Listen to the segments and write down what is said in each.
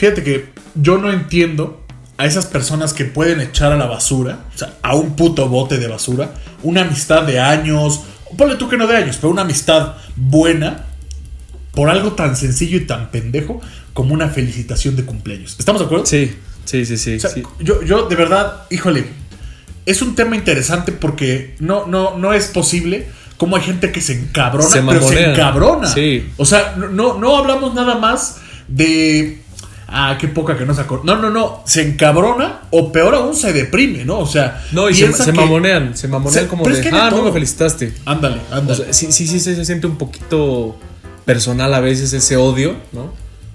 Fíjate que yo no entiendo a esas personas que pueden echar a la basura, o sea, a un puto bote de basura, una amistad de años, ponle tú que no de años, pero una amistad buena, por algo tan sencillo y tan pendejo como una felicitación de cumpleaños. ¿Estamos de acuerdo? Sí, sí, sí, sí. O sea, sí. Yo, yo de verdad, híjole, es un tema interesante porque no, no, no es posible cómo hay gente que se encabrona, Se pero se encabrona. Sí. O sea, no, no hablamos nada más de. Ah, qué poca que no se acuerda. No, no, no. Se encabrona o peor aún se deprime, ¿no? O sea, No, y se, mamonean, se mamonean Se- como de, es que ah, no todo". me felicitaste. Ándale, O ándale. sea, sí, sí, sí, se, siente un poquito personal a veces ese odio, ¿no?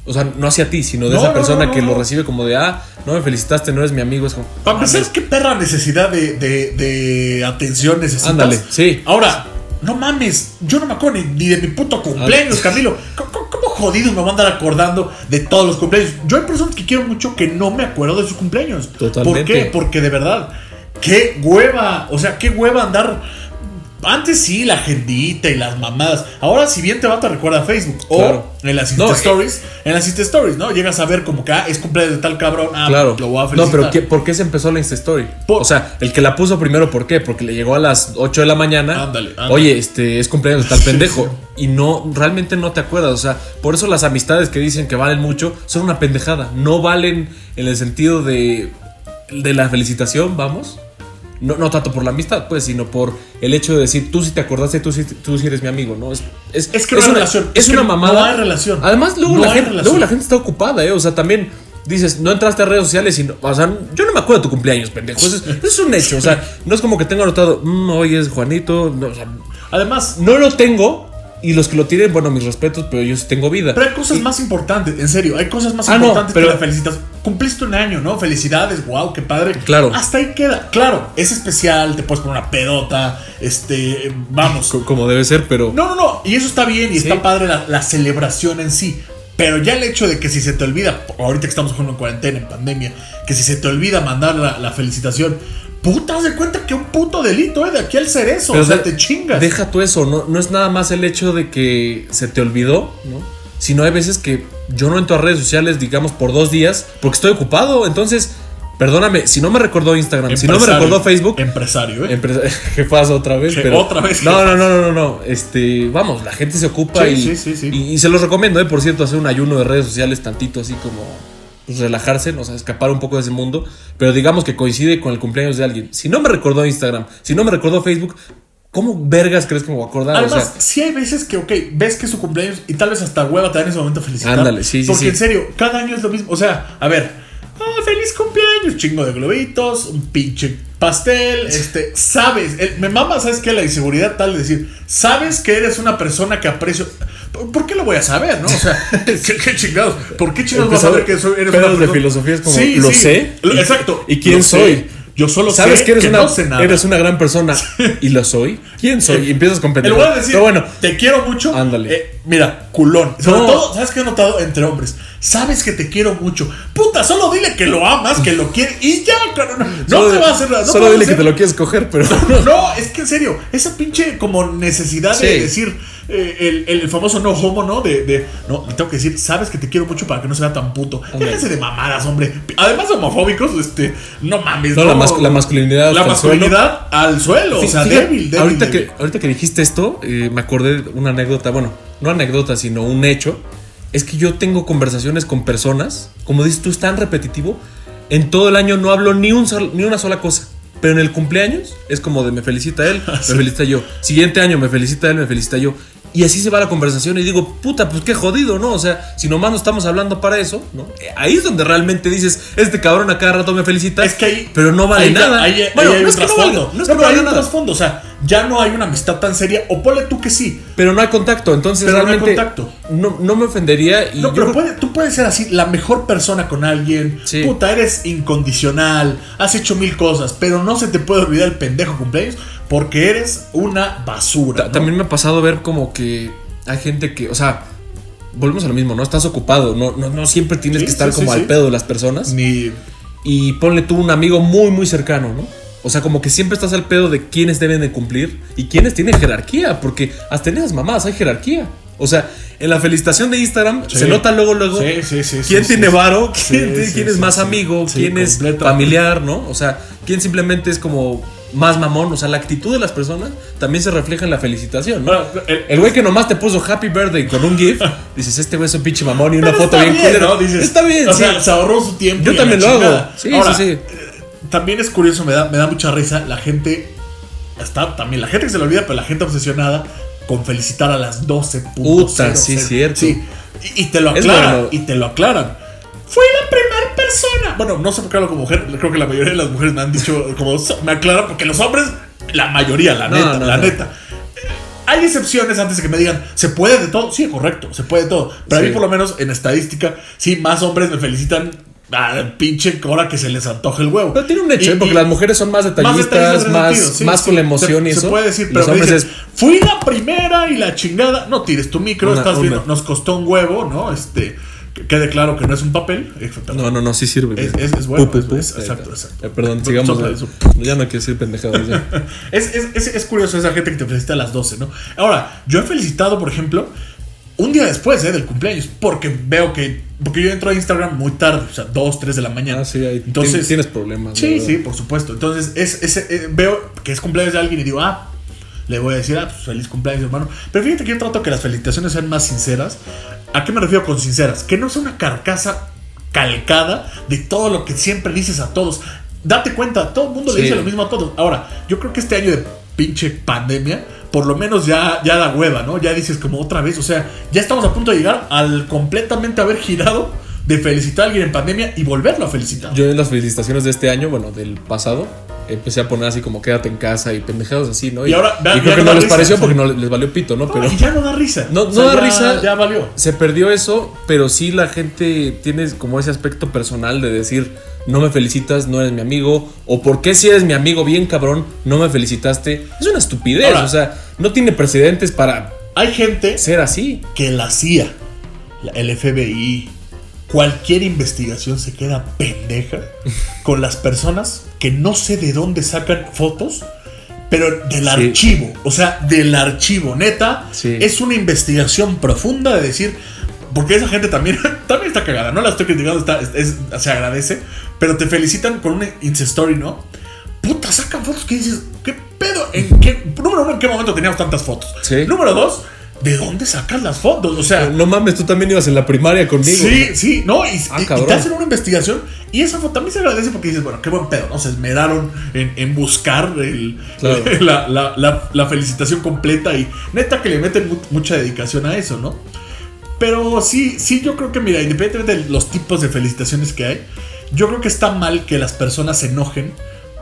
O sea, no hacia ti, sino de No, esa persona no, que lo recibe como de, ah, no me felicitaste, no eres mi amigo. Es como, Para empezar, qué perra necesidad de, de- de atención necesitas. Ándale, sí. Ahora, no mames, yo no me acuerdo ni, de mi puto cumpleaños, Camilo. ¿Cómo, cómo- cómo jodido me van a andar acordando de todos los cumpleaños? Yo hay personas que quiero mucho que no me acuerdo de sus cumpleaños. Totalmente. ¿Por qué? Porque de verdad, qué hueva. O sea, qué hueva andar. Antes sí, la agendita y las mamadas. Ahora, si bien te va, te recuerda a Facebook. O Claro. en las No, Insta Stories. En las Insta Stories, ¿no? Llegas a ver como que ah, es cumpleaños de tal cabrón. Ah, claro. lo voy a no, felicitar. pero ¿qué- ¿por qué se empezó la Insta Story? Por- o sea, el que la puso primero, ¿por qué? Porque le llegó a las 8 de la mañana. Ándale, ándale. Oye, este es cumpleaños de tal pendejo. Y no, realmente no te acuerdas. O sea, por eso las amistades que dicen que valen mucho son una pendejada. No valen en el sentido de, de la felicitación, vamos. No, no tanto por la amistad, pues, sino por el hecho de decir, tú sí te acordaste, tú sí, tú sí eres mi amigo, ¿no? Es, es, Es que no hay una, relación. Es, Es una no mamada. hay relación. Además, luego, No la gente, relación. luego la gente está ocupada, ¿eh? O sea, también dices, no entraste a redes sociales y no, o sea, yo no me acuerdo de tu cumpleaños, pendejo. Eso es, eso es un hecho. O sea, no es como que tenga anotado, "Mm, hoy es Juanito. no, o sea, Además, no lo tengo. Y los que lo tienen, bueno, mis respetos, pero yo sí tengo vida. Pero hay cosas más importantes, en serio, hay cosas más Ah, no, importantes pero- que la felicitas. Cumpliste un año, ¿no? Felicidades, wow, qué padre. Claro. Hasta ahí queda. Claro, es especial, te puedes poner una pedota, este, vamos. Co- Como debe ser, pero. No, no, no, y eso está bien y Sí. está padre la, la celebración en sí. Pero ya el hecho de que si se te olvida, ahorita que estamos jugando en cuarentena, en pandemia, que si se te olvida mandar la, la felicitación, puta, de cuenta que un puto delito, ¿eh? De aquí al cerezo, Pero o sea, de- te chingas. Deja tú eso, no, no es nada más el hecho de que se te olvidó, ¿no? Sino hay veces que yo no entro a redes sociales, digamos, por dos días, porque estoy ocupado. Entonces, perdóname, si no me recordó Instagram, si no me recordó Facebook, Empresario, ¿eh? ¿qué pasa otra vez? ¿Otra vez? No, no, no, no, no, no. Este, vamos, la gente se ocupa Sí, y, sí, sí, sí. y, y se los recomiendo, ¿eh? Por cierto, hacer un ayuno de redes sociales tantito así como pues, relajarse, o sea, escapar un poco de ese mundo. Pero digamos que coincide con el cumpleaños de alguien. Si no me recordó Instagram, si no me recordó Facebook, ¿cómo vergas crees que me voy a acordar? Además, o sea, sí hay veces que, ok, ves que es su cumpleaños y tal vez hasta hueva te dan en ese momento felicitar. Ándale, sí, sí, Porque sí. en serio, cada año es lo mismo. O sea, a ver, ah, feliz cumpleaños, chingo de globitos, un pinche pastel, este, sabes, el- me mama, ¿sabes qué? La inseguridad tal de decir, sabes que eres una persona que aprecio. ¿Por, qué lo voy a saber, no? O sea, ¿qué, qué chingados? ¿Por qué chingados vas a saber que soy, eres una de persona? filosofía es como, ¿lo sé? Lo- ¿Y- exacto. ¿y quién sé. soy? Yo solo ¿Sabes sé que eres, una, no sé nada. eres una gran persona y lo soy? ¿Quién soy? Y empiezas con En pendejo. de Pero bueno, te quiero mucho. Ándale. eh, mira, culón. Sobre No. todo, ¿sabes qué he notado entre hombres? Sabes que te quiero mucho. Puta, solo dile que lo amas, que lo quieres y ya, cabrón. No, no solo, te va a hacer nada. No solo dile que te lo quieres coger, pero. No, es que en serio, esa pinche como necesidad de decir eh, el, el famoso no homo, ¿no? De, de, no, le tengo que decir, sabes que te quiero mucho para que no sea tan puto. Déjense de mamadas, hombre. Además, homofóbicos, este, no mames. No, la mas- la masculinidad La suelo. masculinidad al suelo. o sea, Fíjate, débil, débil. ahorita, débil. Que, ahorita que dijiste esto, eh, me acordé de una anécdota, bueno, no anécdota, sino un hecho. Es que yo tengo conversaciones con personas, como dices tú, es tan repetitivo. En todo el año no hablo ni, un sol- ni una sola cosa. Pero en el cumpleaños es como de me felicita él, me felicita yo. Siguiente año me felicita él, me felicita yo. Y así se va la conversación y digo, puta, pues qué jodido, ¿no? O sea, si nomás no estamos hablando para eso, ¿no? Eh, Ahí es donde realmente dices, este cabrón a cada rato me felicita. Es que ahí. Pero no vale ahí nada. Ahí, hay no es que no trasfondo. valga, no es No, que no pero hay valga un trasfondo. O sea, ya no hay una amistad tan seria. O ponle tú que sí. Pero no hay contacto, entonces Pero no hay contacto. No, no me ofendería y No, pero puede- tú puedes ser así, la mejor persona con alguien. Sí. Puta, eres incondicional. Has hecho mil cosas. Pero no se te puede olvidar el pendejo cumpleaños. Porque eres una basura. también me ha pasado ver como que hay gente que, o sea, volvemos a lo mismo, ¿no? Estás ocupado, no, no, no siempre tienes Sí, que estar sí, como sí, al pedo de las personas. Ni. Y ponle tú un amigo muy, muy cercano, ¿no? O sea, como que siempre estás al pedo de quiénes deben de cumplir y quiénes tienen jerarquía, porque hasta en esas mamás hay jerarquía. O sea, en la felicitación de Instagram Sí. se nota luego, luego Sí, sí, sí, quién tiene varo, quién, quién es más amigo, quién es familiar, ¿no? O sea, quién simplemente es como más mamón. O sea, la actitud de las personas también se refleja en la felicitación, ¿no? Ahora, el- El güey que nomás te puso Happy Birthday con un GIF, dices, este güey es un pinche mamón y una foto está bien culera. ¿no? Dices, está bien, O sí. sea, se ahorró su tiempo. Yo también lo hago. Sí, Ahora, sí, sí. eh, También es curioso, me da, me da mucha risa la gente. Está también la gente que se le olvida, pero la gente obsesionada con felicitar a las 12. Puta, sí, cierto. Sí. Y, y te lo aclaran. bueno. Y te lo aclaran. Fui la primera persona. Bueno, no sé por qué hablo como mujer. Creo que la mayoría de las mujeres me han dicho, como me aclaran, porque los hombres, la mayoría, la No, neta, no, la no. neta. Hay excepciones antes de que me digan, ¿se puede de todo? Sí, correcto, se puede de todo. Pero a mí, por lo menos, en estadística, sí, más hombres me felicitan a pinche hora que se les antoje el huevo. Pero tiene un hecho, Y- ¿eh? porque y- las mujeres son más más detallistas, más, ese sentido, sí, más sí, con la emoción se, y eso. Se puede decir, pero hombres dices, fui la primera y la chingada. No tires tu micro, Una- estás viendo, nos costó un huevo, ¿no? Este, que quede claro que no es un papel. Eh. No, no, no, sí sirve. Es- es- es bueno, es- exacto, exacto. Eh, perdón, sigamos. sopla ya. eso. Ya no quiero decir pendejadas. Es, es, es, es curioso esa gente que te felicita a las 12, ¿no? Ahora, yo he felicitado, por ejemplo, un día después ¿eh? del cumpleaños, porque veo que. Porque yo entro a Instagram muy tarde, o sea, 2, 3 de la mañana. Ah, sí, ahí Entonces, tien- tienes problemas. Sí, sí, por supuesto. Entonces, es, es- eh, veo que es cumpleaños de alguien y digo, ah, le voy a decir, ah, pues feliz cumpleaños, hermano. Pero fíjate que yo trato que las felicitaciones sean más sinceras. ¿A qué me refiero con sinceras? Que no sea una carcasa calcada de todo lo que siempre dices a todos. Date cuenta, todo el mundo le Sí. dice lo mismo a todos. Ahora, yo creo que este año de pinche pandemia, por lo menos ya, ya da hueva, ¿no? Ya dices como otra vez, o sea, ya estamos a punto de llegar al completamente haber girado de felicitar a alguien en pandemia y volverlo a felicitar. Yo en las felicitaciones de este año, bueno, del pasado, empecé a poner así como quédate en casa y pendejados así, ¿no? Y ahora, y creo que no les risa, pareció sí. porque no les valió pito, ¿no? No, Pero y ya no da risa. No- O sea, no da ya- risa. Ya valió. se perdió eso, pero sí la gente tiene como ese aspecto personal de decir, no me felicitas, no eres mi amigo, o por qué si eres mi amigo bien cabrón, no me felicitaste. Es una estupidez, Ahora- o sea, no tiene precedentes para Hay gente ser así. que la CIA, el FBI, cualquier investigación se queda pendeja con las personas que no sé de dónde sacan fotos, pero del archivo, o sea, del archivo, neta, Sí. es una investigación profunda de decir, porque esa gente también, también está cagada, no la estoy criticando, está, es- es- se agradece, pero te felicitan con un Insta Story, ¿no? Puta, sacan fotos que dices, ¿qué pedo? ¿En qué, número uno, ¿en qué momento teníamos tantas fotos? Sí. Número dos, ¿de dónde sacas las fotos? O sea, No mames, tú también ibas en la primaria conmigo. Sí, sí, no, y, Ah, y- te hacen una investigación y esa foto también se agradece porque dices, bueno, qué buen pedo, ¿no? Se esmeraron en, en buscar el- Claro. la, la- la- la felicitación completa y neta que le meten mu- mucha dedicación a eso, ¿no? Pero sí, sí, yo creo que, mira, independientemente de los tipos de felicitaciones que hay, yo creo que está mal que las personas se enojen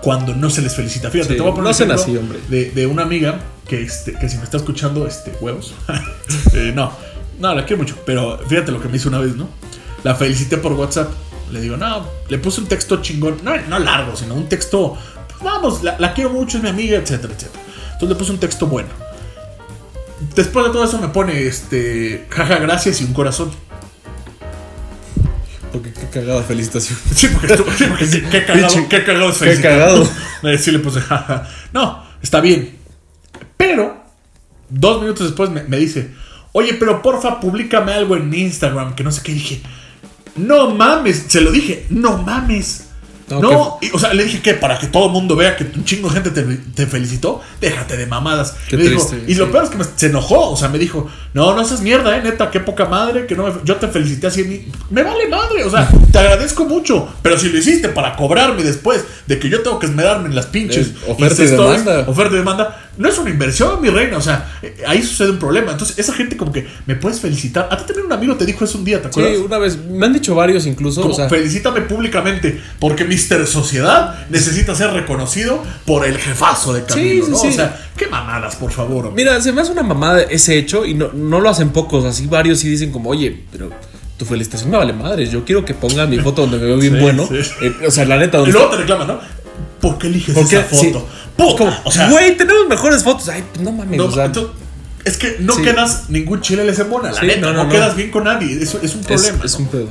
cuando no se les felicita. Fíjate, Sí, te voy a poner no un ejemplo así, hombre. De, de una amiga que, este, que si me está escuchando, este, huevos. Eh, no, no, la quiero mucho, pero fíjate lo que me hizo una vez, ¿no? La felicité por WhatsApp. Le digo, no, le puse un texto chingón, no, no largo, sino un texto, pues vamos, la, la quiero mucho, es mi amiga, etcétera, etcétera. Entonces le puse un texto bueno. Después de todo eso me pone, este, jaja, gracias y un corazón. Cagada felicitación. Sí, porque, estuvo- sí, porque sí, qué cagado, qué cagado qué cagado. Eh, Sí le puse jaja. No, está bien. Pero, dos minutos después me, me dice, oye, pero porfa, públicame algo en Instagram, que no sé qué. dije, no mames, se lo dije, no mames. No, y, o sea, le dije que para que todo el mundo vea que un chingo de gente te, te felicitó, déjate de mamadas. Qué Me dijo- triste, y lo peor es que me- se enojó, o sea, me dijo, no, no seas mierda, eh, neta, qué poca madre, que no me- yo te felicité así, ni- me vale madre, o sea, te agradezco mucho, pero si lo hiciste para cobrarme después de que yo tengo que esmerarme en las pinches Es oferta y demanda. oferta y demanda, no es una inversión, mi reina, o sea, eh, ahí sucede un problema, entonces esa gente como que me puedes felicitar, a ti también un amigo te dijo eso un día, ¿te Sí, acuerdas? una vez, me han dicho varios incluso, Como, o sea, felicítame públicamente, porque Mr. Sociedad necesita ser reconocido por el jefazo de Camilo, Sí, sí, ¿no? sí. O sea, qué mamadas, por favor. hombre. Mira, se me hace una mamada ese hecho y no, no lo hacen pocos, así varios sí dicen como, oye, pero tu felicitación me vale madres, yo quiero que ponga mi foto donde me veo bien Sí, bueno. sí. Eh, o sea, la neta, Y luego te reclaman, ¿no? ¿Por qué eliges ¿Por qué? esa Sí. foto? Como, o sea, güey, tenemos mejores fotos. Ay, no mames, no, o sea, entonces, es que no sí. quedas ningún chile les embona, la Sí, neta, no, no, no, no. quedas bien con nadie, eso es un es, problema. es un pedo.